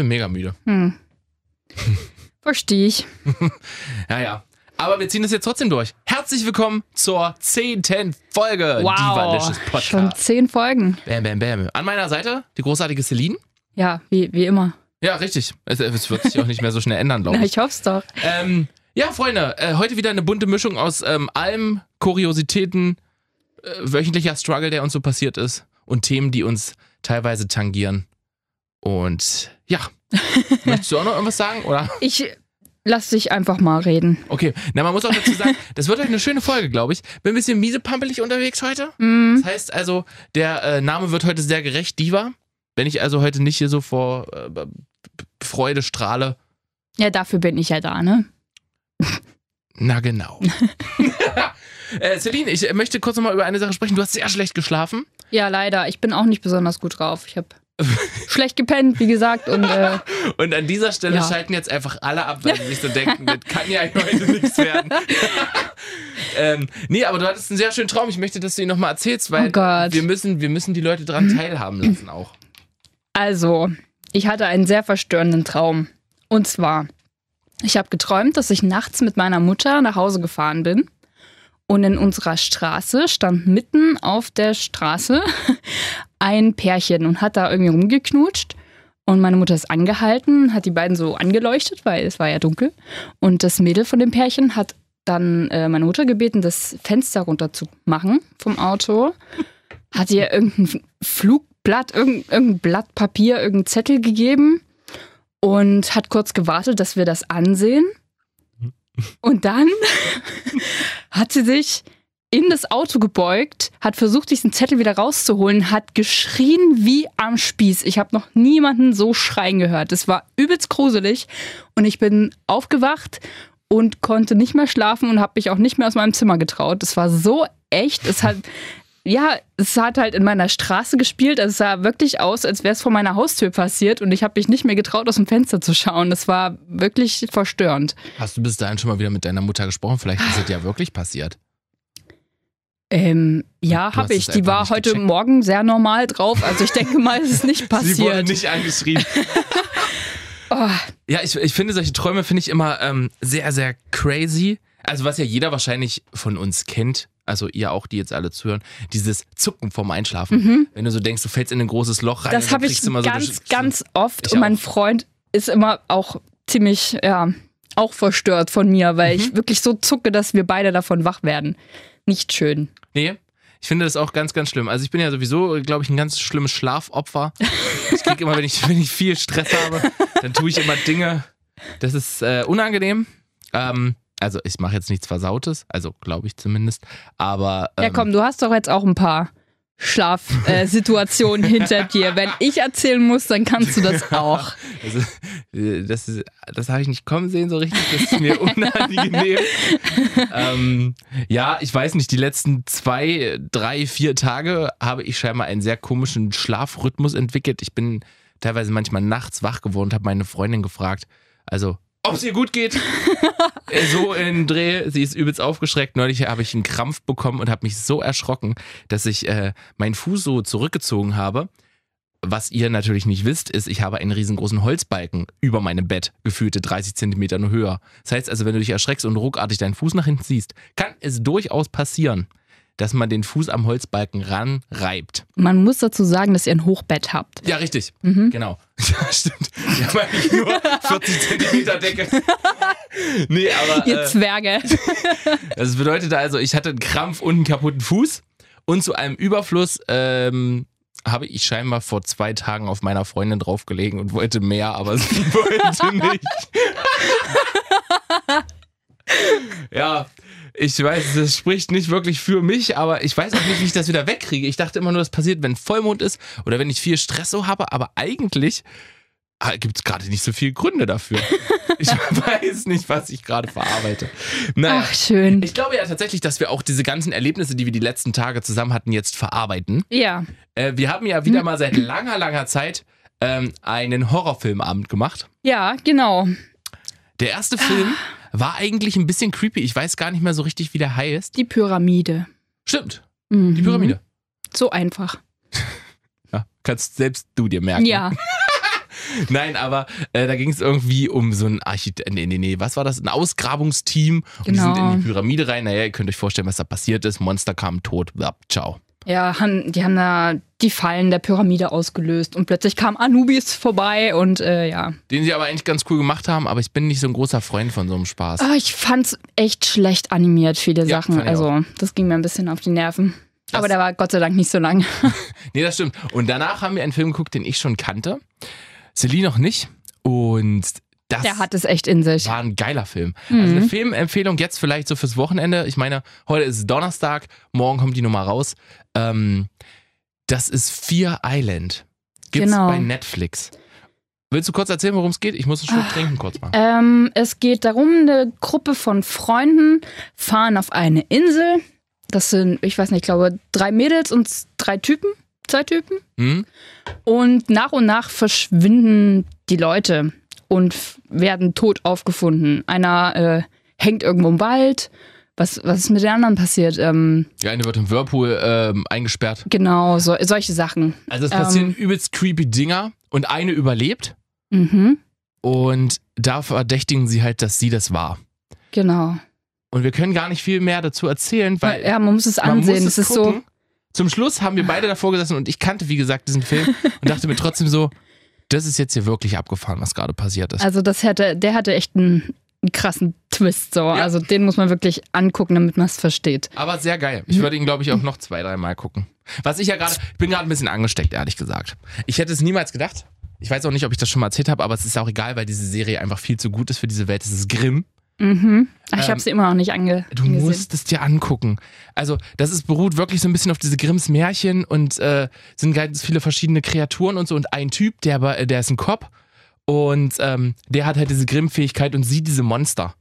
bin mega müde. Hm. Verstehe ich. Ja, ja. Aber wir ziehen das jetzt trotzdem durch. Herzlich willkommen zur zehnten Folge Wow. Divalicious Schon Podcast. zehn Folgen. Bam, bam, bam. An meiner Seite die großartige Celine. Ja, wie, wie immer. Ja, richtig. Es, es wird sich auch nicht mehr so schnell ändern, glaube Na, ich. ich hoffe es doch. Ähm, ja, Freunde, äh, heute wieder eine bunte Mischung aus ähm, allem, Kuriositäten, äh, wöchentlicher Struggle, der uns so passiert ist und Themen, die uns teilweise tangieren. Und ja, möchtest du auch noch irgendwas sagen? Oder? Ich lass dich einfach mal reden. Okay, na, man muss auch dazu sagen, das wird heute eine schöne Folge, glaube ich. Bin ein bisschen miesepampelig unterwegs heute. Hm. Das heißt also, der äh, Name wird heute sehr gerecht, Diva. Wenn ich also heute nicht hier so vor äh, Freude strahle, Ja, dafür bin ich ja da, ne? na genau. äh, Celine, ich möchte kurz nochmal über eine Sache sprechen. Du hast sehr schlecht geschlafen. Ja, leider. Ich bin auch nicht besonders gut drauf. Ich habe schlecht gepennt, wie gesagt. Und äh, Und an dieser Stelle Ja. schalten jetzt einfach alle ab, weil sie sich so denken, das kann ja heute nichts werden. ähm, nee, aber du hattest einen sehr schönen Traum. Ich möchte, dass du ihn nochmal erzählst, weil Oh wir müssen, wir müssen die Leute daran teilhaben lassen auch. also, ich hatte einen sehr verstörenden Traum. Und zwar, ich habe geträumt, dass ich nachts mit meiner Mutter nach Hause gefahren bin. Und in unserer Straße stand mitten auf der Straße ein Pärchen und hat da irgendwie rumgeknutscht. Und meine Mutter ist angehalten, hat die beiden so angeleuchtet, weil es war ja dunkel. Und das Mädel von dem Pärchen hat dann äh, meine Mutter gebeten, das Fenster runter zu machen vom Auto. Hat ihr irgendein Flugblatt, irgendein, irgendein Blatt Papier, irgendein Zettel gegeben und hat kurz gewartet, dass wir das ansehen. Und dann hat sie sich in das Auto gebeugt, hat versucht, diesen Zettel wieder rauszuholen, hat geschrien wie am Spieß. Ich habe noch niemanden so schreien gehört. Es war übelst gruselig und ich bin aufgewacht und konnte nicht mehr schlafen und habe mich auch nicht mehr aus meinem Zimmer getraut. Es war so echt. Es hat ja, es hat halt in meiner Straße gespielt. Also es sah wirklich aus, als wäre es vor meiner Haustür passiert und ich habe mich nicht mehr getraut, aus dem Fenster zu schauen. Das war wirklich verstörend. Hast du bis dahin schon mal wieder mit deiner Mutter gesprochen? Vielleicht ist es ja wirklich passiert. Ähm, ja, habe ich. Die war heute gecheckt. Morgen sehr normal drauf. Also ich denke mal, es ist nicht Sie wurde passiert. nicht angeschrieben. Oh, Ja, ich, ich finde solche Träume finde ich immer ähm, sehr, sehr crazy. Also was ja jeder wahrscheinlich von uns kennt, also ihr auch, die jetzt alle zuhören, dieses Zucken vorm Einschlafen. Wenn du so denkst, du fällst in ein großes Loch rein. Mhm. das habe ich immer so ganz, das- ganz oft. Ich und mein auch. Freund ist immer auch ziemlich, ja, auch verstört von mir, weil Mhm. ich wirklich so zucke, dass wir beide davon wach werden. Nicht schön. Nee, ich finde das auch ganz, ganz schlimm. Also ich bin ja sowieso, glaube ich, ein ganz schlimmes Schlafopfer. Ich kriege immer, wenn ich, wenn ich viel Stress habe, dann tue ich immer Dinge. Das ist äh, unangenehm. Ähm, also ich mache jetzt nichts Versautes, also glaube ich zumindest. Aber ähm, Ja, komm, du hast doch jetzt auch ein paar Schlafsituationen äh, Situationen hinter dir. Wenn ich erzählen muss, dann kannst du das auch. Also, äh, das ist- das habe ich nicht kommen sehen so richtig. Das ist mir unangenehm. ähm, ja, ich weiß nicht, die letzten zwei, drei, vier Tage habe ich scheinbar einen sehr komischen Schlafrhythmus entwickelt. Ich bin teilweise manchmal nachts wach geworden und habe meine Freundin gefragt, also ob es ihr gut geht. Äh, so in Dreh, sie ist übelst aufgeschreckt. Neulich habe ich einen Krampf bekommen und habe mich so erschrocken, dass ich äh, meinen Fuß so zurückgezogen habe. Was ihr natürlich nicht wisst, ist, ich habe einen riesengroßen Holzbalken über meinem Bett, gefühlte 30 Zentimeter nur höher. Das heißt also, wenn du dich erschreckst und ruckartig deinen Fuß nach hinten ziehst, kann es durchaus passieren, dass man den Fuß am Holzbalken ranreibt. Man muss dazu sagen, dass ihr ein Hochbett habt. Ja, richtig. Mhm. Genau. Ja, stimmt. Wir haben eigentlich nur 40 Zentimeter Decke. nee, aber Ihr äh, Zwerge. das bedeutet also, ich hatte einen Krampf und einen kaputten Fuß. Und zu einem Überfluss ähm, habe ich scheinbar vor zwei Tagen auf meiner Freundin draufgelegen und wollte mehr, aber sie wollte nicht. ja, ich weiß, das spricht nicht wirklich für mich, aber ich weiß auch nicht, wie ich das wieder wegkriege. Ich dachte immer nur, das passiert, wenn Vollmond ist oder wenn ich viel Stress so habe, aber eigentlich gibt es gerade nicht so viele Gründe dafür. Ich weiß nicht, was ich gerade verarbeite. Naja. Ach, schön. Ich glaube ja tatsächlich, dass wir auch diese ganzen Erlebnisse, die wir die letzten Tage zusammen hatten, jetzt verarbeiten. Ja. Äh, wir haben ja wieder mal seit langer, langer Zeit ähm, einen Horrorfilmabend gemacht. Ja, genau. Der erste Film war eigentlich ein bisschen creepy. Ich weiß gar nicht mehr so richtig, wie der heißt. Die Pyramide. Stimmt, Mhm. die Pyramide. So einfach. Ja, kannst selbst du dir merken. Ja. Nein, aber äh, da ging es irgendwie um so ein Architekt. Nee, nee, nee, was war das? Ein Ausgrabungsteam. Und die Genau. sind in die Pyramide rein. Naja, ihr könnt euch vorstellen, was da passiert ist. Monster kam tot. Ciao. Ja, han- die haben da die Fallen der Pyramide ausgelöst und plötzlich kam Anubis vorbei und äh, ja. Den sie aber eigentlich ganz cool gemacht haben, aber ich bin nicht so ein großer Freund von so einem Spaß. Ah, ich fand's echt schlecht animiert, viele Ja, Sachen. Also, das ging mir ein bisschen auf die Nerven. Aber der war Gott sei Dank nicht so lang. Nee, das stimmt. Und danach haben wir einen Film geguckt, den ich schon kannte. Celine noch nicht. Und das Der hat es echt in sich. war ein geiler Film. Also eine Filmempfehlung jetzt vielleicht so fürs Wochenende. Ich meine, heute ist Donnerstag, morgen kommt die Nummer raus. Ähm, das ist Fear Island. Gibt's Genau. bei Netflix. Willst du kurz erzählen, worum es geht? Ich muss einen Schluck trinken kurz mal. Ähm, es geht darum, eine Gruppe von Freunden fahren auf eine Insel. Das sind, ich weiß nicht, ich glaube, drei Mädels und drei Typen, zwei Typen. Hm? Und nach und nach verschwinden die Leute und werden tot aufgefunden. Einer äh, hängt irgendwo im Wald. Was, was ist mit den anderen passiert? Ähm, Der eine wird im Whirlpool ähm, eingesperrt. genau, so, solche Sachen. Also es passieren Ähm. übelst creepy Dinger und eine überlebt Mhm, und da verdächtigen sie halt, dass sie das war. genau. Und wir können gar nicht viel mehr dazu erzählen, weil ja, man muss es ansehen. muss Es ist so. gucken. Zum Schluss haben wir beide davor gesessen und ich kannte, wie gesagt, diesen Film und dachte mir trotzdem so, das ist jetzt hier wirklich abgefahren, was gerade passiert ist. Also das hätte, der hatte echt einen, einen krassen Twist. So. Also den muss man wirklich angucken, damit man es versteht. Aber sehr geil. Ich würde ihn, glaube ich, auch noch zwei, dreimal gucken. Was ich ja gerade, ich bin gerade ein bisschen angesteckt, ehrlich gesagt. Ich hätte es niemals gedacht. Ich weiß auch nicht, ob ich das schon mal erzählt habe, aber es ist auch egal, weil diese Serie einfach viel zu gut ist für diese Welt. Es ist Grimm. Mhm. Ach, ich Ähm, habe sie immer noch nicht ange Du angesehen. musst es dir angucken. Also, das ist beruht wirklich so ein bisschen auf diese Grimms Märchen und äh, sind ganz viele verschiedene Kreaturen und so. Und ein Typ, der, aber- der ist ein Cop und ähm, der hat halt diese Grimm-Fähigkeit und sieht diese Monster.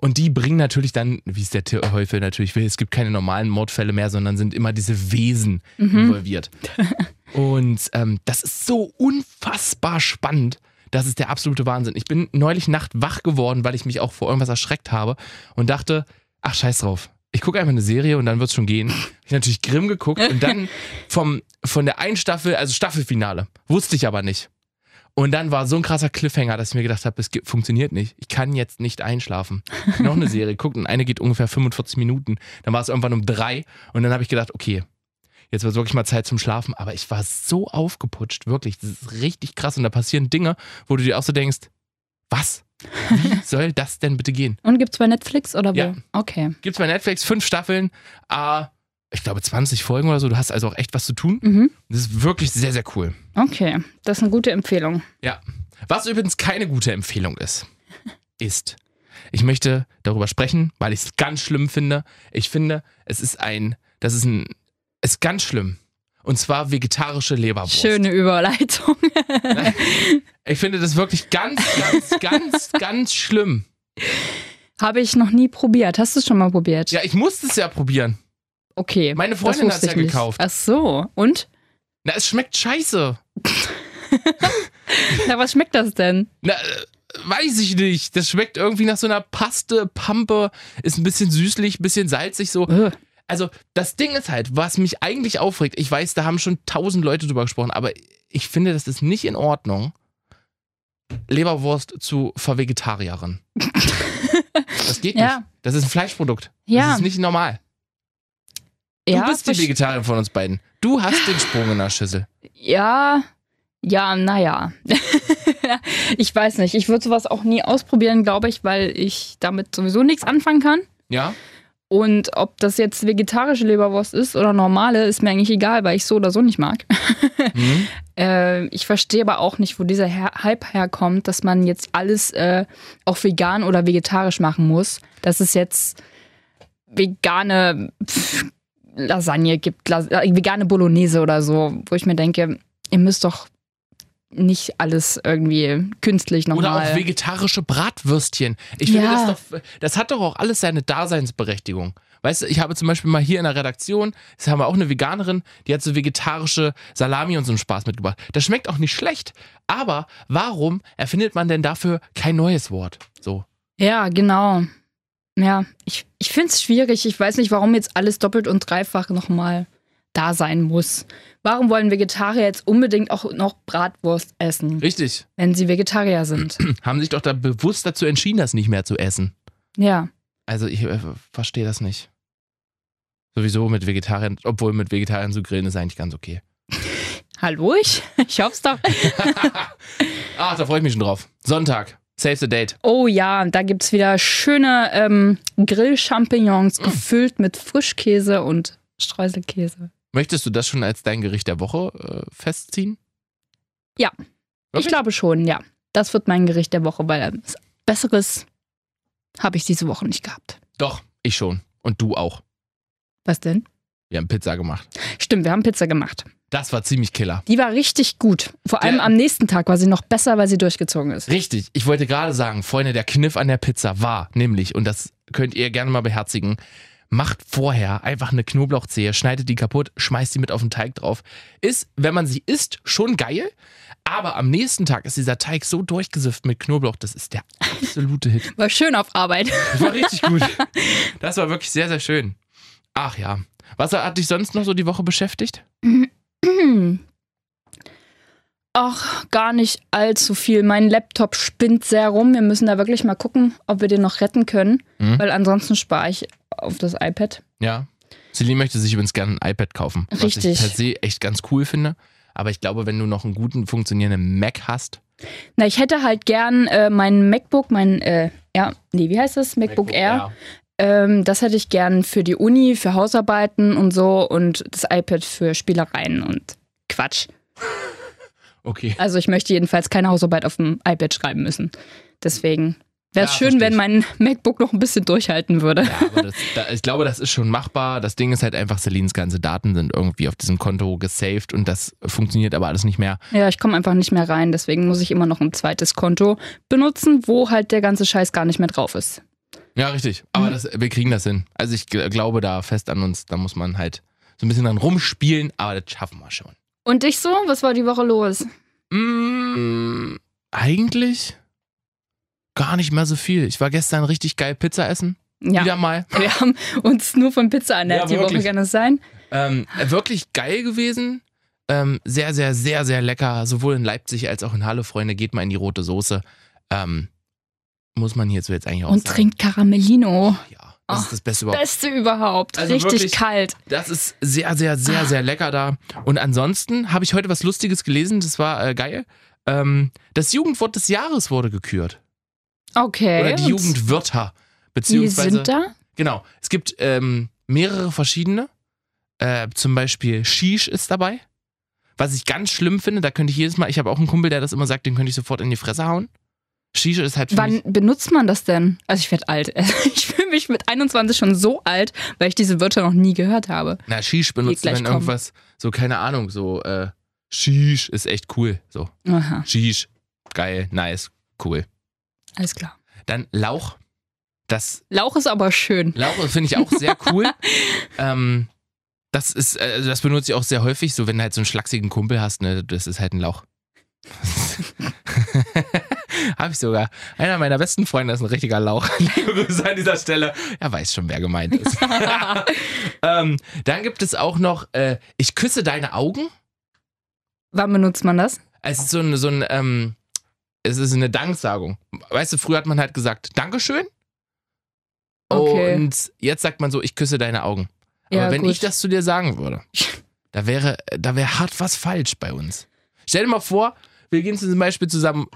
Und die bringen natürlich dann, wie es der Teufel natürlich will, es gibt keine normalen Mordfälle mehr, sondern sind immer diese Wesen involviert. Und ähm, das ist so unfassbar spannend. Das ist der absolute Wahnsinn. Ich bin neulich Nacht wach geworden, weil ich mich auch vor irgendwas erschreckt habe und dachte, ach scheiß drauf. Ich gucke einfach eine Serie und dann wird's schon gehen. Ich natürlich Grimm geguckt und dann vom, von der einen Staffel, also Staffelfinale, wusste ich aber nicht. Und dann war so ein krasser Cliffhanger, dass ich mir gedacht habe, es funktioniert nicht. Ich kann jetzt nicht einschlafen. Noch eine Serie guckt und eine geht ungefähr 45 Minuten. Dann war es irgendwann um drei und dann habe ich gedacht, okay, jetzt wird wirklich mal Zeit zum Schlafen. Aber ich war so aufgeputscht, wirklich. Das ist richtig krass und da passieren Dinge, wo du dir auch so denkst, was? Wie soll das denn bitte gehen? Und gibt's bei Netflix oder wo? Ja. Okay. Gibt's bei Netflix fünf Staffeln, äh, ich glaube 20 Folgen oder so. Du hast also auch echt was zu tun. Mhm. Das ist wirklich sehr, sehr cool. Okay. Das ist eine gute Empfehlung. Ja. Was übrigens keine gute Empfehlung ist, ist, ich möchte darüber sprechen, weil ich es ganz schlimm finde. Ich finde, es ist ein, das ist ein, es ist ganz schlimm. Und zwar vegetarische Leberwurst. Schöne Überleitung. Ich finde das wirklich ganz, ganz, ganz, ganz schlimm. Habe ich noch nie probiert. Hast du es schon mal probiert? Ja, ich musste es ja probieren. Okay. Meine Freundin wusste hat's ja ich nicht. gekauft. Ach so. Und? Na, es schmeckt scheiße. Na, was schmeckt das denn? Na, äh, weiß ich nicht. Das schmeckt irgendwie nach so einer Paste, Pampe, ist ein bisschen süßlich, ein bisschen salzig so. Ugh. Also, das Ding ist halt, was mich eigentlich aufregt, ich weiß, da haben schon tausend Leute drüber gesprochen, aber ich finde, das ist nicht in Ordnung, Leberwurst zu vervegetarieren. Das geht Ja. nicht. Das ist ein Fleischprodukt. Ja. Das ist nicht normal. Du ja, bist die Vegetarierin von uns beiden. Du hast den Sprung in der Schüssel. Ja, ja, naja. ich weiß nicht. Ich würde sowas auch nie ausprobieren, glaube ich, weil ich damit sowieso nichts anfangen kann. Ja? Und ob das jetzt vegetarische Leberwurst ist oder normale, ist mir eigentlich egal, weil ich so oder so nicht mag. Mhm. Äh, ich verstehe aber auch nicht, wo dieser Her Hype herkommt, dass man jetzt alles äh, auch vegan oder vegetarisch machen muss. Dass es jetzt vegane pff, Lasagne gibt, Las äh, vegane Bolognese oder so, wo ich mir denke, ihr müsst doch nicht alles irgendwie künstlich Oder nochmal. auch vegetarische Bratwürstchen. Ich finde Ja. das doch, das hat doch auch alles seine Daseinsberechtigung. Weißt du, ich habe zum Beispiel mal hier in der Redaktion, das haben wir auch eine Veganerin, die hat so vegetarische Salami und so einen Spaß mitgebracht. Das schmeckt auch nicht schlecht, aber warum erfindet man denn dafür kein neues Wort? So. Ja, genau. Ja, ich, ich finde es schwierig. Ich weiß nicht, warum jetzt alles doppelt und dreifach nochmal da sein muss. Warum wollen Vegetarier jetzt unbedingt auch noch Bratwurst essen, Richtig. wenn sie Vegetarier sind? Haben sich doch da bewusst dazu entschieden, das nicht mehr zu essen. Ja. Also ich äh, verstehe das nicht. Sowieso mit Vegetariern, obwohl mit Vegetariern zu grillen ist eigentlich ganz okay. Hallo, ich, ich hoff's doch. Ach, da freue ich mich schon drauf. Sonntag, save the date. Oh ja, da gibt's wieder schöne ähm, Grill-Champignons gefüllt mit Frischkäse und Streuselkäse. Möchtest du das schon als dein Gericht der Woche äh, festziehen? Ja. Wirklich? Ich glaube schon, ja. Das wird mein Gericht der Woche, weil ähm, Besseres habe ich diese Woche nicht gehabt. Doch, ich schon. Und du auch. Was denn? Wir haben Pizza gemacht. Stimmt, wir haben Pizza gemacht. Das war ziemlich killer. Die war richtig gut. Vor allem Der- am nächsten Tag war sie noch besser, weil sie durchgezogen ist. Richtig, ich wollte gerade sagen, Freunde, der Kniff an der Pizza war nämlich, und das könnt ihr gerne mal beherzigen, macht vorher einfach eine Knoblauchzehe, schneidet die kaputt, schmeißt die mit auf den Teig drauf. Ist, wenn man sie isst, schon geil, aber am nächsten Tag ist dieser Teig so durchgesifft mit Knoblauch, das ist der absolute Hit. War schön auf Arbeit. Das war richtig gut. Das war wirklich sehr, sehr schön. Ach ja. Was hat dich sonst noch so die Woche beschäftigt? Ach, gar nicht allzu viel. Mein Laptop spinnt sehr rum. Wir müssen da wirklich mal gucken, ob wir den noch retten können, Mhm. weil ansonsten spare ich auf das iPad. Ja. Celine möchte sich übrigens gerne ein iPad kaufen. Was Richtig. ich per se echt ganz cool finde. Aber ich glaube, wenn du noch einen guten funktionierenden Mac hast, Na, ich hätte halt gern äh, mein MacBook, mein, äh, ja, nee, wie heißt das? MacBook, Air. Ähm, das hätte ich gern für die Uni, für Hausarbeiten und so und das iPad für Spielereien und Quatsch. Okay. Also ich möchte jedenfalls keine Hausarbeit auf dem iPad schreiben müssen. Deswegen wäre es Ja, schön, wenn mein MacBook noch ein bisschen durchhalten würde. Ja, aber das, da, ich glaube, das ist schon machbar. Das Ding ist halt einfach, Celines ganze Daten sind irgendwie auf diesem Konto gesaved und das funktioniert aber alles nicht mehr. Ja, ich komme einfach nicht mehr rein, deswegen muss ich immer noch ein zweites Konto benutzen, wo halt der ganze Scheiß gar nicht mehr drauf ist. Ja, richtig. Aber Mhm. das, wir kriegen das hin. Also ich gl- glaube da fest an uns. Da muss man halt so ein bisschen dran rumspielen, aber das schaffen wir schon. Und ich so, was war die Woche los? Mm, eigentlich gar nicht mehr so viel. Ich war gestern richtig geil Pizza essen. Ja, Wieder mal. wir haben uns nur von Pizza ernährt Ja, die Woche, wirklich. kann es sein? Ähm, wirklich geil gewesen. Ähm, sehr, sehr, sehr, sehr lecker. Sowohl in Leipzig als auch in Halle, Freunde. Geht mal in die rote Soße. Ähm, muss man hierzu jetzt eigentlich auch Und sagen. trinkt Caramellino. Ja, das ist das Beste überhaupt. Beste überhaupt. Also Richtig wirklich- kalt. Das ist sehr, sehr, sehr, sehr lecker da. Und ansonsten habe ich heute was Lustiges gelesen. Das war äh, geil. Ähm, das Jugendwort des Jahres wurde gekürt. Okay. Oder die und Jugendwörter. Die Beziehungsweise. sind da? Genau. Es gibt ähm, mehrere verschiedene. Äh, zum Beispiel Shish ist dabei. Was ich ganz schlimm finde, da könnte ich jedes Mal, ich habe auch einen Kumpel, der das immer sagt, den könnte ich sofort in die Fresse hauen. Shish ist halt Wann benutzt man das denn? Also ich werde alt. Ich fühle mich mit 21 schon so alt, weil ich diese Wörter noch nie gehört habe. na, Shish benutzt kommen. irgendwas, so keine Ahnung, so, äh, Shish ist echt cool. So, Aha, Shish, geil, nice, cool. alles klar. Dann Lauch. Das Lauch ist aber schön. Lauch finde ich auch sehr cool. ähm, das ist, äh, das benutze ich auch sehr häufig, so wenn du halt so einen schlachsigen Kumpel hast, ne, das ist halt ein Lauch. Habe ich sogar. Einer meiner besten Freunde ist ein richtiger Lauch. Liebe Grüße an dieser Stelle. Er weiß schon, wer gemeint ist. ähm, dann gibt es auch noch, äh, ich küsse deine Augen. Wann benutzt man das? Es ist so ein, so ein ähm, es ist eine Danksagung. Weißt du, früher hat man halt gesagt, Dankeschön. Okay. Und jetzt sagt man so, ich küsse deine Augen. Aber Ja, wenn gut. ich das zu dir sagen würde, da wäre, da wäre hart was falsch bei uns. Stell dir mal vor, wir gehen zum Beispiel zusammen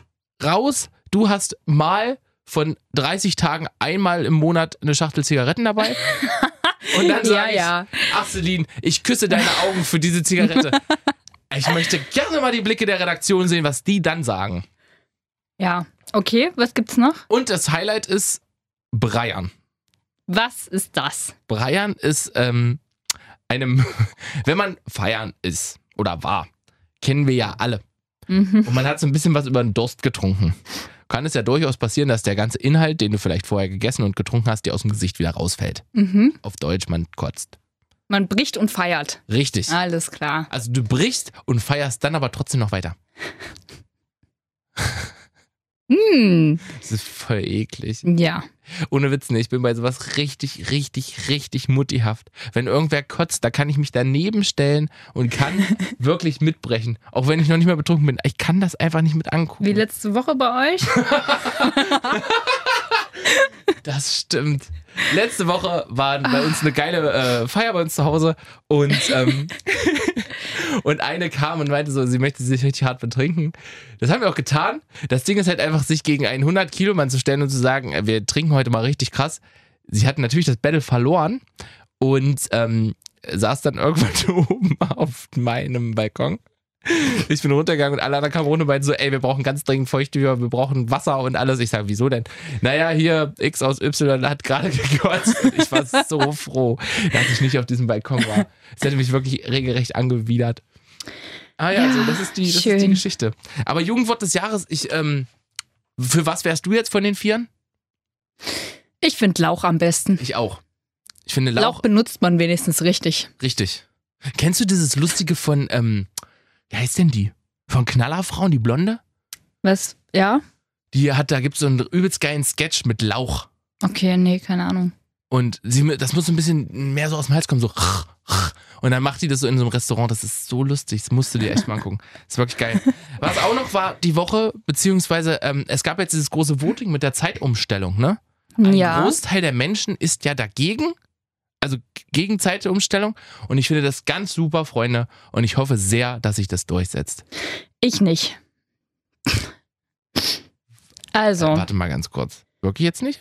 raus, du hast mal von 30 Tagen einmal im Monat eine Schachtel Zigaretten dabei. Und dann ja, sage ich, ja. ach Celine, ich küsse deine Augen für diese Zigarette. Ich möchte gerne mal die Blicke der Redaktion sehen, was die dann sagen. Ja. Okay, was gibt's noch? Und das Highlight ist Breiern. Was ist das? Breiern ist ähm, einem, wenn man feiern ist oder war, kennen wir ja alle. Mhm. Und man hat so ein bisschen was über den Durst getrunken. Kann es ja durchaus passieren, dass der ganze Inhalt, den du vielleicht vorher gegessen und getrunken hast, dir aus dem Gesicht wieder rausfällt. Mhm. Auf Deutsch, man kotzt. Man bricht und feiert. Richtig. Alles klar. Also du brichst und feierst dann aber trotzdem noch weiter. Hm. Das ist voll eklig. Ja. Ohne Witz, ne, ich bin bei sowas richtig, richtig, richtig muttihaft. Wenn irgendwer kotzt, da kann ich mich daneben stellen und kann wirklich mitbrechen. Auch wenn ich noch nicht mehr betrunken bin. Ich kann das einfach nicht mit angucken. Wie letzte Woche bei euch? Das stimmt. Letzte Woche war bei uns eine geile äh, Feier bei uns zu Hause und, ähm, und eine kam und meinte so, sie möchte sich richtig hart betrinken. Das haben wir auch getan. Das Ding ist halt einfach, sich gegen einen 100 Kilo Mann zu stellen und zu sagen, äh, wir trinken heute mal richtig krass. Sie hat natürlich das Battle verloren und ähm, saß dann irgendwann oben auf meinem Balkon. Ich bin runtergegangen und alle anderen kamen runter und meinten so, ey, wir brauchen ganz dringend Feuchttücher, wir brauchen Wasser und alles. Ich sage, wieso denn? Naja, hier X aus Y hat gerade gekotzt. Ich war so froh, dass ich nicht auf diesem Balkon war. Es hätte mich wirklich regelrecht angewidert. Ah ja, Ja, also das ist die, das ist die Geschichte. Aber Jugendwort des Jahres, ich, ähm, für was wärst du jetzt von den Vieren? Ich finde Lauch am besten. Ich auch. Ich finde Lauch, Lauch, benutzt man wenigstens richtig. richtig. Kennst du dieses Lustige von, ähm, wie heißt denn die? Von Knallerfrauen, die Blonde? Was? Ja? Die hat, da gibt es so einen übelst geilen Sketch mit Lauch. Okay, nee, keine Ahnung. Und sie, das muss so ein bisschen mehr so aus dem Hals kommen, so. Und dann macht die das so in so einem Restaurant. Das ist so lustig. Das musst du dir echt mal angucken. Das ist wirklich geil. Was auch noch war die Woche, beziehungsweise ähm, es gab jetzt dieses große Voting mit der Zeitumstellung, ne? Ein ja. Großteil der Menschen ist ja dagegen, also gegen Zeitumstellung. Und ich finde das ganz super, Freunde. Und ich hoffe sehr, dass sich das durchsetzt. Ich nicht. Also, Warte mal ganz kurz. Wirklich jetzt nicht?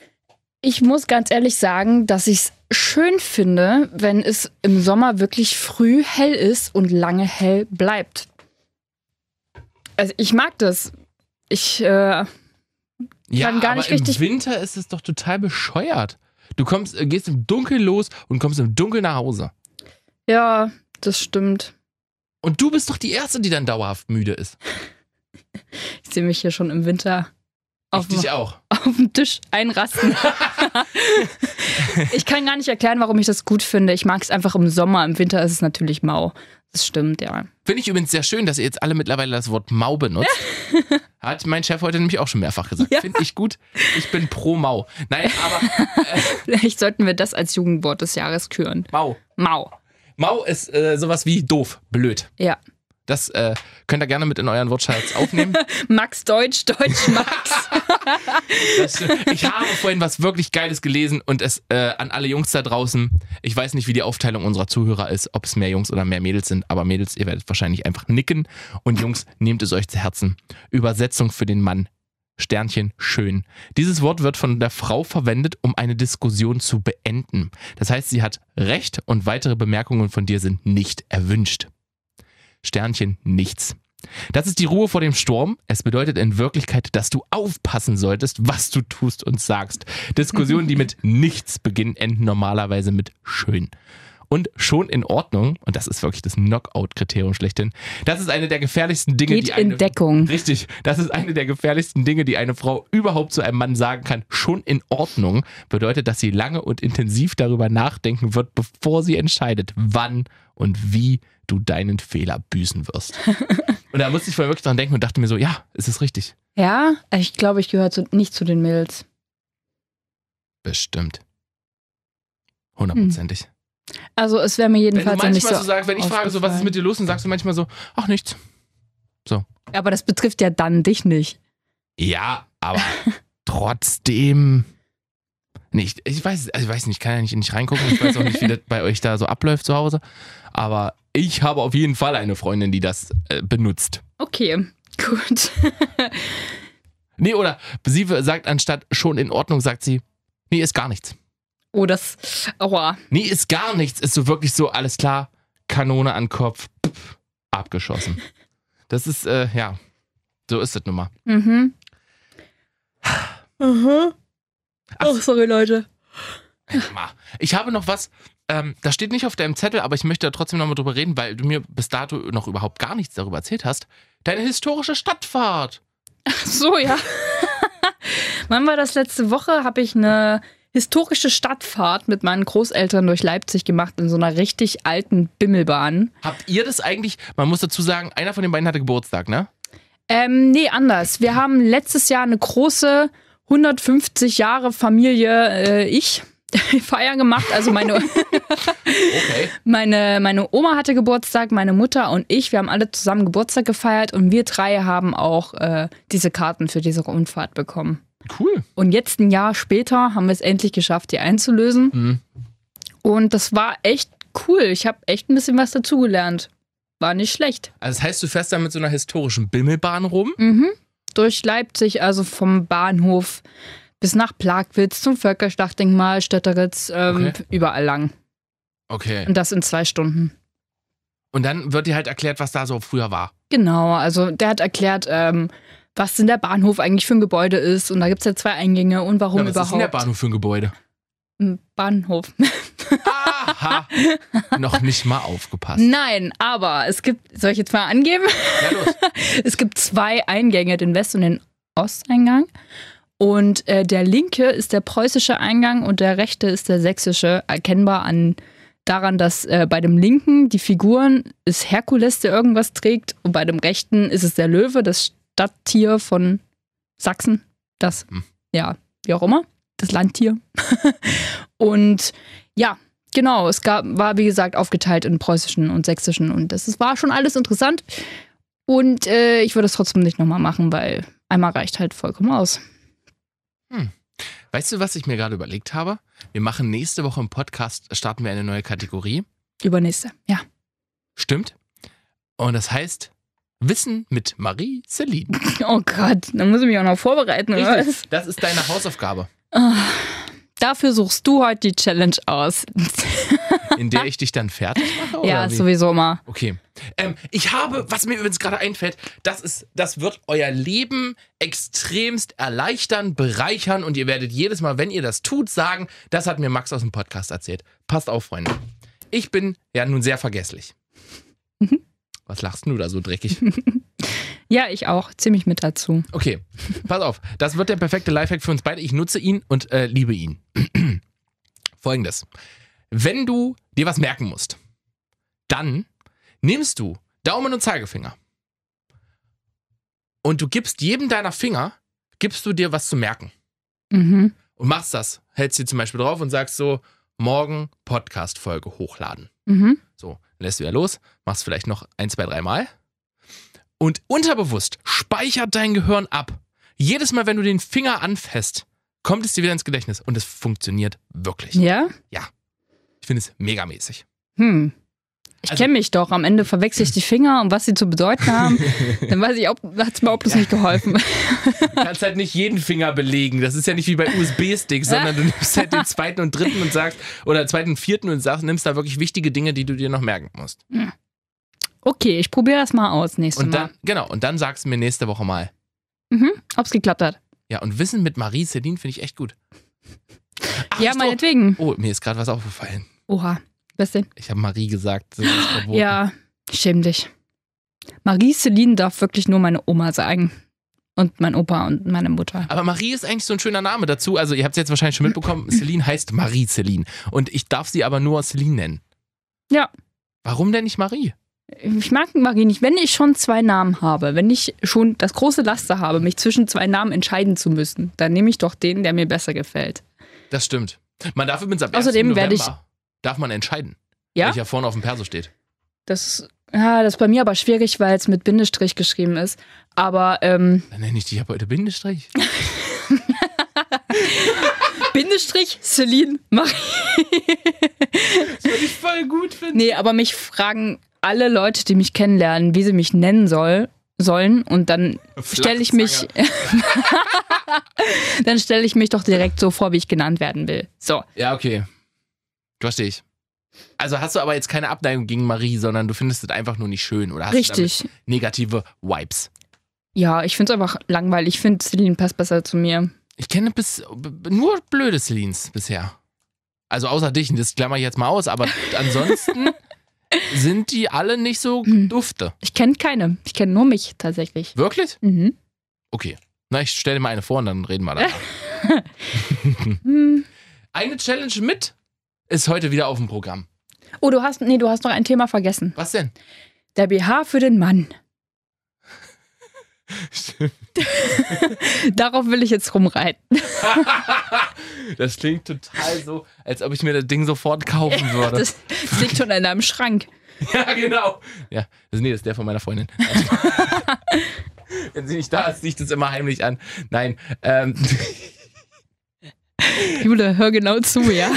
ich muss ganz ehrlich sagen, dass ich es schön finde, wenn es im Sommer wirklich früh hell ist und lange hell bleibt. Also, ich mag das. Ich, äh, Ja, Kann gar aber nicht richtig- im Winter ist es doch total bescheuert. Du kommst, äh, gehst im Dunkeln los und kommst im Dunkeln nach Hause. ja, das stimmt. Und du bist doch die Erste, die dann dauerhaft müde ist. Ich sehe mich hier schon im Winter auf, ich dich auch. auf dem Tisch einrasten. ich kann gar nicht erklären, warum ich das gut finde. Ich mag es einfach im Sommer. Im Winter ist es natürlich mau. Das stimmt, ja. Finde ich übrigens sehr schön, dass ihr jetzt alle mittlerweile das Wort Mau benutzt. Hat mein Chef heute nämlich auch schon mehrfach gesagt. Ja. Finde ich gut. Ich bin pro Mau. Nein, aber Vielleicht sollten wir das als Jugendwort des Jahres küren. Mau. Mau. Mau ist äh, sowas wie doof, blöd. Ja. Das äh, könnt ihr gerne mit in euren Wortschatz aufnehmen. Max Deutsch, Deutsch Max. Das, ich habe vorhin was wirklich Geiles gelesen und es äh, an alle Jungs da draußen. Ich weiß nicht, wie die Aufteilung unserer Zuhörer ist, ob es mehr Jungs oder mehr Mädels sind, aber Mädels, ihr werdet wahrscheinlich einfach nicken und Jungs, nehmt es euch zu Herzen. Übersetzung für den Mann. Sternchen schön. Dieses Wort wird von der Frau verwendet, um eine Diskussion zu beenden. Das heißt, sie hat Recht und weitere Bemerkungen von dir sind nicht erwünscht. Sternchen nichts. Das ist die Ruhe vor dem Sturm. Es bedeutet in Wirklichkeit, dass du aufpassen solltest, was du tust und sagst. Diskussionen, die mit nichts beginnen, enden normalerweise mit schön. Und schon in Ordnung, und das ist wirklich das Knockout-Kriterium schlechthin, das ist eine der gefährlichsten Dinge, Geht die eine, in Deckung. Richtig, das ist eine der gefährlichsten Dinge, die eine Frau überhaupt zu einem Mann sagen kann. Schon in Ordnung bedeutet, dass sie lange und intensiv darüber nachdenken wird, bevor sie entscheidet, wann und wie du deinen Fehler büßen wirst. und da musste ich vorhin wirklich dran denken und dachte mir so, ja, es ist richtig. Ja, ich glaube, ich gehöre zu, nicht zu den Mädels. Bestimmt. Hundertprozentig. Also es wäre mir Wenn du jedenfalls manchmal nicht so. so sagst, wenn ich frage, so, was ist mit dir los, dann sagst du manchmal so, ach nichts. Aber das betrifft ja dann dich nicht. Ja, aber trotzdem. Nicht, ich weiß, also ich weiß nicht, ich kann ja nicht, nicht reingucken. Ich weiß auch nicht, wie das bei euch da so abläuft zu Hause. Aber ich habe auf jeden Fall eine Freundin, die das äh, benutzt. Okay, gut. Nee, oder sie sagt anstatt schon in Ordnung, sagt sie, nee, ist gar nichts. Oh, das. Aua. Nee, ist gar nichts. Ist so wirklich so, alles klar, Kanone an Kopf, pff, abgeschossen. Das ist, äh, ja, so ist das nun mal. Mhm. Mhm. Ach, Oh, sorry, Leute. Ich habe noch was, ähm, das steht nicht auf deinem Zettel, aber ich möchte da trotzdem nochmal drüber reden, weil du mir bis dato noch überhaupt gar nichts darüber erzählt hast. Deine historische Stadtfahrt. Ach so, ja. Wann war das letzte Woche? Habe ich eine historische Stadtfahrt mit meinen Großeltern durch Leipzig gemacht in so einer richtig alten Bimmelbahn. Habt ihr das eigentlich, man muss dazu sagen, einer von den beiden hatte Geburtstag, ne? Ähm, nee, anders. Wir haben letztes Jahr eine große 150 Jahre Familie, äh, ich, Feier gemacht. Also meine, Okay. meine, meine Oma hatte Geburtstag, meine Mutter und ich. Wir haben alle zusammen Geburtstag gefeiert und wir drei haben auch äh, diese Karten für diese Rundfahrt bekommen. Cool. Und jetzt ein Jahr später haben wir es endlich geschafft, die einzulösen. Mhm. Und das war echt cool. Ich habe echt ein bisschen was dazugelernt. War nicht schlecht. Also das heißt, du fährst da mit so einer historischen Bimmelbahn rum? Mhm. Durch Leipzig, also vom Bahnhof bis nach Plagwitz zum Völkerschlachtdenkmal, Stötteritz, ähm, Okay. überall lang. Okay. Und das in zwei Stunden. Und dann wird dir halt erklärt, was da so früher war. Genau, also der hat erklärt, ähm, was denn der Bahnhof eigentlich für ein Gebäude ist. Und da gibt es ja zwei Eingänge und warum Ja, was überhaupt. ist denn der Bahnhof für ein Gebäude? Ein Bahnhof. Aha. Noch nicht mal aufgepasst. Nein, aber es gibt, soll ich jetzt mal angeben? Ja, los. Es gibt zwei Eingänge, den West- und den Osteingang. Und äh, der linke ist der preußische Eingang und der rechte ist der sächsische. Erkennbar an daran, dass äh, bei dem linken die Figuren ist Herkules, der irgendwas trägt, und bei dem rechten ist es der Löwe, das Stadttier von Sachsen. Das, Hm. ja, wie auch immer, das Landtier. und ja, genau, es gab, war wie gesagt aufgeteilt in preußischen und sächsischen und das ist, war schon alles interessant. Und äh, ich würde es trotzdem nicht nochmal machen, weil einmal reicht halt vollkommen aus. Weißt du, was ich mir gerade überlegt habe? Wir machen nächste Woche im Podcast, starten wir eine neue Kategorie. Übernächste, ja. Stimmt? Und das heißt Wissen mit Marie Celine. Oh Gott, dann muss ich mich auch noch vorbereiten, oder. Das ist deine Hausaufgabe, Ah, Dafür suchst du heute die Challenge aus. in der ich dich dann fertig mache? ja, sowieso mal. Okay. Ähm, ich habe, was mir übrigens gerade einfällt, das, ist, das wird euer Leben extremst erleichtern, bereichern und ihr werdet jedes Mal, wenn ihr das tut, sagen, das hat mir Max aus dem Podcast erzählt. Passt auf, Freunde. Ich bin ja nun sehr vergesslich. Mhm. Was lachst du da so dreckig? Ja, ich auch. Ziemlich mit dazu. Okay, pass auf. Das wird der perfekte Lifehack für uns beide. Ich nutze ihn und äh, liebe ihn. Folgendes. Wenn du dir was merken musst, dann nimmst du Daumen und Zeigefinger und du gibst jedem deiner Finger, gibst du dir was zu merken. Mhm. Und machst das. Hältst dir zum Beispiel drauf und sagst so, morgen Podcast-Folge hochladen. Mhm. So, lässt du wieder los, machst vielleicht noch ein, zwei, drei Mal. Und unterbewusst speichert dein Gehirn ab. Jedes Mal, wenn du den Finger anfasst, kommt es dir wieder ins Gedächtnis. Und es funktioniert wirklich. Ja? Ich finde es megamäßig. Hm. Ich Also- kenne mich doch. Am Ende verwechsel ich die Finger und was sie zu bedeuten haben. Dann weiß ich, hat es mir auch bloß nicht geholfen. Du kannst halt nicht jeden Finger belegen. Das ist ja nicht wie bei USB-Sticks, sondern du nimmst halt den zweiten und dritten und sagst, oder zweiten und vierten und sagst, nimmst da wirklich wichtige Dinge, die du dir noch merken musst. Okay, ich probiere das mal aus nächstes Mal. dann, genau, und dann sagst du mir nächste Woche mal. Mhm. Ob es geklappt hat. Ja, und Wissen mit Marie Celine finde ich echt gut. Ach, ja, meinetwegen. Oh, mir ist gerade was aufgefallen. Oha. Was denn? Ich habe Marie gesagt. Ja, schäm dich. Marie Celine darf wirklich nur meine Oma sagen. Und mein Opa und meine Mutter. Aber Marie ist eigentlich so ein schöner Name dazu. Also, ihr habt es jetzt wahrscheinlich schon mitbekommen. Celine heißt Marie Celine. Und ich darf sie aber nur Celine nennen. Ja. Warum denn nicht Marie? Ich mag Marie nicht. Wenn ich schon zwei Namen habe, wenn ich schon das große Laster habe, mich zwischen zwei Namen entscheiden zu müssen, dann nehme ich doch den, der mir besser gefällt. Das stimmt. Man darf übrigens ab Außerdem 1. werde November darf man entscheiden. Ja? Welcher vorne auf dem Perso steht. Das, ja, das ist bei mir aber schwierig, weil es mit Bindestrich geschrieben ist. Aber ähm, Dann nenne ich dich ab heute Bindestrich. Bindestrich Celine Marie. Das würde ich voll gut finden. Nee, aber mich fragen alle Leute, die mich kennenlernen, wie sie mich nennen soll, sollen. Und dann stelle ich mich. dann stelle ich mich doch direkt so vor, wie ich genannt werden will. So. Ja, okay. Verstehe ich. Also hast du aber jetzt keine Abneigung gegen Marie, sondern du findest es einfach nur nicht schön oder hast du Richtig. negative Vibes. Ja, ich finde es einfach langweilig. Ich finde, Celine passt besser zu mir. Ich kenne bis nur blöde Celines bisher. Also außer dich, und das klammer ich jetzt mal aus, aber ansonsten sind die alle nicht so Hm. dufte. Ich kenne keine. Ich kenne nur mich tatsächlich. Wirklich? Mhm. Okay. Na, ich stelle dir mal eine vor und dann reden wir danach. Hm. eine Challenge mit ist heute wieder auf dem Programm. Oh, du hast. Nee, du hast noch ein Thema vergessen. Was denn? Der BH für den Mann. Stimmt. Darauf will ich jetzt rumreiten. Das klingt total so, als ob ich mir das Ding sofort kaufen würde. Das, das liegt schon in deinem Schrank. Ja, genau. Ja, das, nee, das ist der von meiner Freundin. Wenn sie nicht da ist, liegt es immer heimlich an. Nein, ähm, Jule, hör genau zu, ja?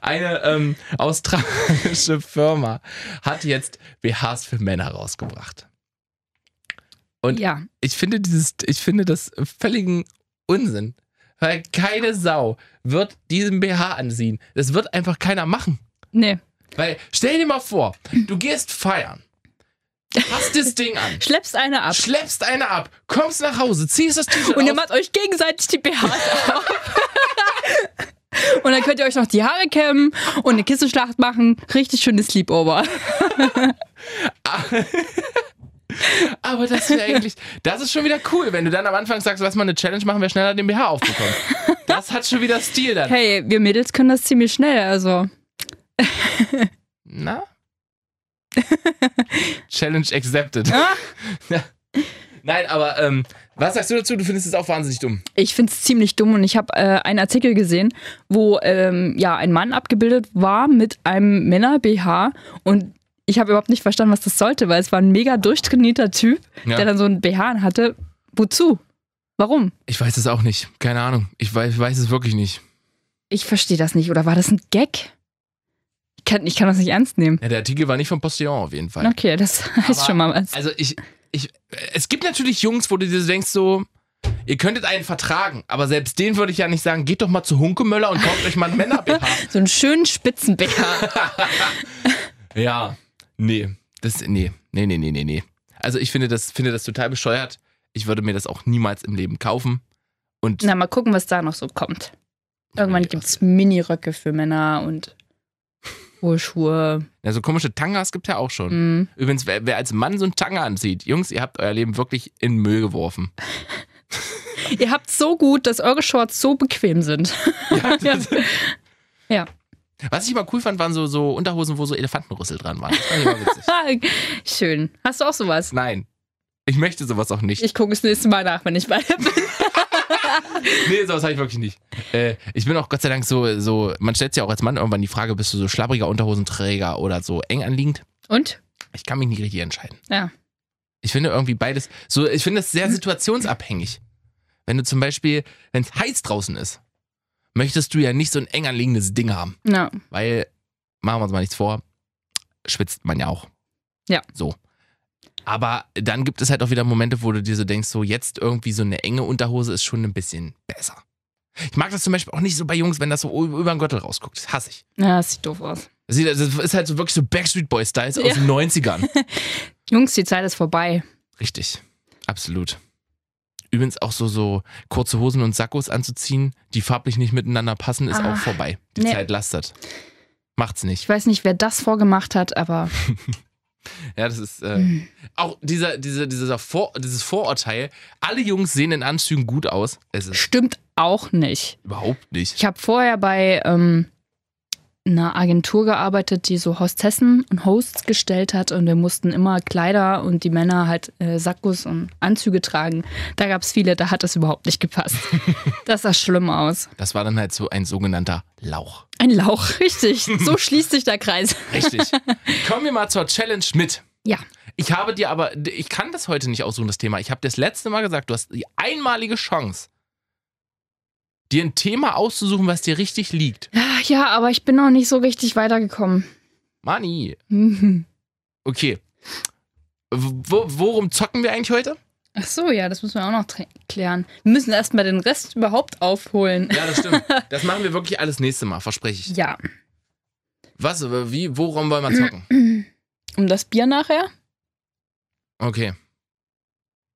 Eine ähm, australische Firma hat jetzt BHs für Männer rausgebracht. Und Ja. ich finde dieses, ich finde das völligen Unsinn. Weil keine Sau wird diesen BH anziehen. Das wird einfach keiner machen. Nee. Weil, stell dir mal vor, du gehst feiern, hast das Ding an, Schleppst eine ab. schleppst eine ab, kommst nach Hause, ziehst das T-Shirt Und ihr macht euch gegenseitig die BHs auf. Und dann könnt ihr euch noch die Haare kämmen und eine Kissenschlacht machen. Richtig schönes Sleepover. Aber das wäre eigentlich, das ist schon wieder cool, wenn du dann am Anfang sagst, lass mal eine Challenge machen, wer schneller den BH aufbekommt. Das hat schon wieder Stil dann. Hey, wir Mädels können das ziemlich schnell, also. Na? Challenge accepted. Ah. Nein, aber ähm, was sagst du dazu? Du findest es auch wahnsinnig dumm. Ich finde es ziemlich dumm und ich habe äh, einen Artikel gesehen, wo ähm, ja ein Mann abgebildet war mit einem Männer-BH und ich habe überhaupt nicht verstanden, was das sollte, weil es war ein mega durchtrainierter Typ, Ja. der dann so ein BH hatte. Wozu? Warum? Ich weiß es auch nicht. Keine Ahnung. Ich weiß, ich weiß es wirklich nicht. Ich verstehe das nicht. Oder war das ein Gag? Ich kann, ich kann das nicht ernst nehmen. Ja, der Artikel war nicht vom Postillon auf jeden Fall. Okay, das heißt Aber- schon mal was. Also ich, ich, es gibt natürlich Jungs, wo du dir denkst so, ihr könntet einen vertragen, aber selbst den würde ich ja nicht sagen, geht doch mal zu Hunkemöller und kauft euch mal einen Männer-BH. So einen schönen Spitzen-BH. ja, nee, das, nee, nee, nee, nee, nee, nee. Also ich finde das, finde das total bescheuert. Ich würde mir das auch niemals im Leben kaufen. Und Na, mal gucken, was da noch so kommt. Irgendwann gibt es Mini-Röcke für Männer und hohe Schuhe. ja, so komische Tangas gibt es ja auch schon. Mhm. Übrigens, wer, wer als Mann so einen Tanga anzieht, Jungs, ihr habt euer Leben wirklich in Müll geworfen. Ihr habt so gut, dass eure Shorts so bequem sind. Ja, Ja. Was ich immer cool fand, waren so, so Unterhosen, wo so Elefantenrüssel dran waren. Das fand ich immer witzig. Schön. Hast du auch sowas? Nein. Ich möchte sowas auch nicht. Ich gucke das nächste Mal nach, wenn ich bei dir bin. Nee, sowas habe ich wirklich nicht. Äh, ich bin auch Gott sei Dank so, so, man stellt sich ja auch als Mann irgendwann die Frage, bist du so schlabbriger Unterhosenträger oder so eng anliegend? Und? Ich kann mich nicht richtig entscheiden. Ja. Ich finde irgendwie beides, so, ich finde das sehr situationsabhängig. Wenn du zum Beispiel, wenn es heiß draußen ist, möchtest du ja nicht so ein eng anliegendes Ding haben. Ja. Weil, machen wir uns mal nichts vor, schwitzt man ja auch. Ja. So. Aber dann gibt es halt auch wieder Momente, wo du dir so denkst, so jetzt irgendwie so eine enge Unterhose ist schon ein bisschen besser. Ich mag das zum Beispiel auch nicht so bei Jungs, wenn das so über den Gürtel rausguckt. Das hasse ich. Ja, das sieht doof aus. Das ist halt so wirklich so Backstreet Boy-Styles Ja. aus den 90ern. Jungs, die Zeit ist vorbei. Richtig. Absolut. Übrigens auch so, so kurze Hosen und Sakkos anzuziehen, die farblich nicht miteinander passen, ist Ah. auch vorbei. Die Nee. Zeit lastet. Macht's nicht. Ich weiß nicht, wer das vorgemacht hat, aber Ja, das ist äh, Mhm. auch dieser, dieser, dieser Vor, dieses Vorurteil. Alle Jungs sehen in Anzügen gut aus. Stimmt auch nicht. überhaupt nicht. Ich habe vorher bei ähm, einer Agentur gearbeitet, die so Hostessen und Hosts gestellt hat und wir mussten immer Kleider und die Männer halt äh, Sakkos und Anzüge tragen. Da gab es viele, da hat das überhaupt nicht gepasst. Das sah schlimm aus. Das war dann halt so ein sogenannter Lauch. Ein Lauch, richtig. So schließt sich der Kreis. Richtig. Kommen wir mal zur Challenge mit. Ja. Ich habe dir aber, ich kann das heute nicht aussuchen, das Thema. Ich habe das letzte Mal gesagt, du hast die einmalige Chance, dir ein Thema auszusuchen, was dir richtig liegt. Ja, aber ich bin noch nicht so richtig weitergekommen. Mani. Mhm. Okay. Wo, worum zocken wir eigentlich heute? Ach so, ja, das müssen wir auch noch klären. Wir müssen erstmal den Rest überhaupt aufholen. Ja, das stimmt. Das machen wir wirklich alles nächste Mal, verspreche ich. Ja. Was, wie, worum wollen wir zocken? Um das Bier nachher? Okay,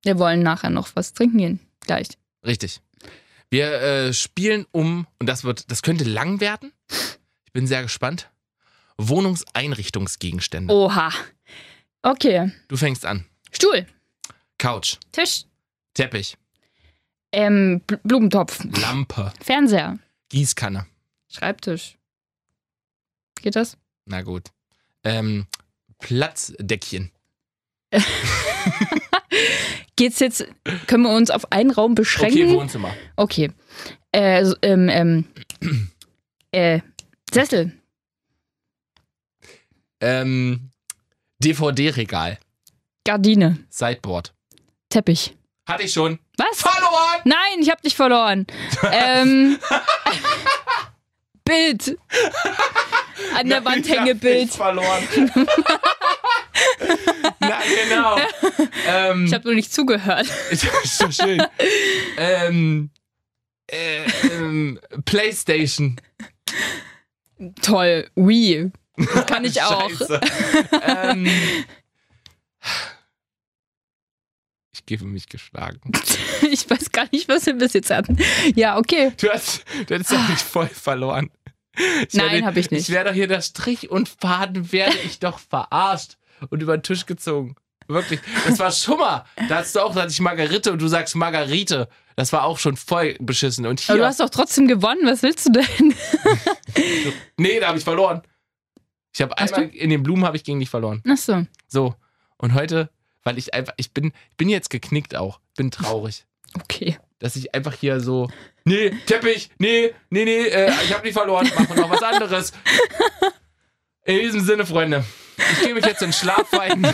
Wir wollen nachher noch was trinken gehen. Gleich. richtig. Wir äh, spielen um, und das wird, das könnte lang werden. Ich bin sehr gespannt. Wohnungseinrichtungsgegenstände. Oha. Okay. Du fängst an. Stuhl. Couch, Tisch. Teppich, Ähm, Bl Blumentopf. Lampe, Fernseher. Gießkanne. Schreibtisch. Geht das? Na gut. Ähm, Platzdeckchen. geht's jetzt, können wir uns auf einen Raum Okay, beschränken? Wohnzimmer. Okay. Äh, ähm, ähm, äh, Sessel. Ähm, DVD-Regal. Gardine. Sideboard. Teppich. Hatte ich schon. Was? Verloren! Nein, ich hab dich verloren. ähm, Bild. An der Wand Ich hab Hängebild. nichts verloren. Na, genau. ähm, Ich habe nur nicht zugehört. ist so schön. ähm, äh, ähm, Playstation. Toll. Wii. Das kann ich auch. Ähm, ich gebe mich geschlagen. Ich weiß gar nicht, was wir bis jetzt hatten. Ja, okay. Du hast, du hast ja nicht voll verloren. Ich Nein, werde- hab ich nicht. Ich wäre doch hier der Strich und Faden, werde ich doch verarscht und über den Tisch gezogen. Wirklich. Das war Schummer. Da hast du auch, da hatte ich Margarite und du sagst Margarite. Das war auch schon voll beschissen. Und hier. Aber du hast doch trotzdem gewonnen. Was willst du denn? nee, da habe ich verloren. Ich habe einmal in den Blumen habe ich gegen dich verloren. Ach so. So. Und heute, weil ich einfach, ich bin, ich bin jetzt geknickt auch. Bin traurig. Okay. dass ich einfach hier so, nee, Teppich, nee, nee, nee, äh, ich habe nicht verloren, machen noch was anderes. In diesem Sinne, Freunde, ich gehe mich jetzt in Schlaf weinen,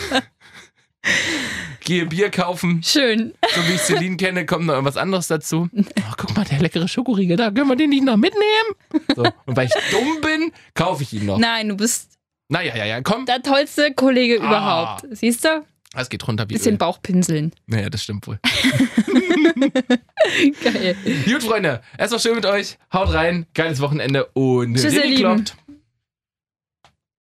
gehe Bier kaufen, Schön. so wie ich Celine kenne, kommt noch irgendwas anderes dazu. Oh, guck mal, der leckere Schokoriegel, da können wir den nicht noch mitnehmen? So, und weil ich dumm bin, kaufe ich ihn noch. Nein, du bist Naja, ja, ja, komm, der tollste Kollege Ah. überhaupt. Siehst du? es geht runter wie Bisschen Öl. Bauchpinseln. Naja, das stimmt wohl. Geil. Gut, Freunde, es war schön mit euch. Haut rein, geiles Wochenende und Tschüss, ihr Lieben. kloppt.